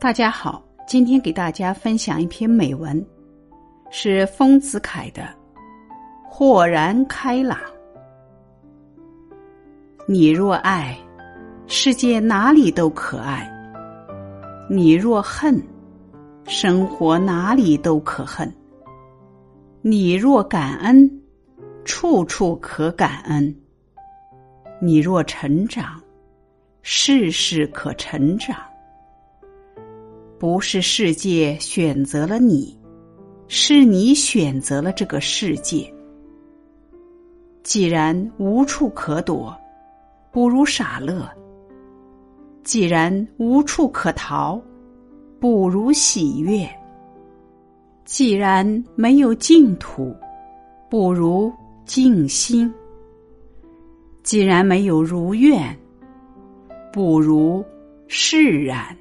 大家好，今天给大家分享一篇美文，是丰子恺的《豁然开朗》。你若爱，世界哪里都可爱；你若恨，生活哪里都可恨；你若感恩，处处可感恩；你若成长，事事可成长。不是世界选择了你，是你选择了这个世界。既然无处可躲，不如傻乐；既然无处可逃，不如喜悦；既然没有净土，不如静心；既然没有如愿，不如释然。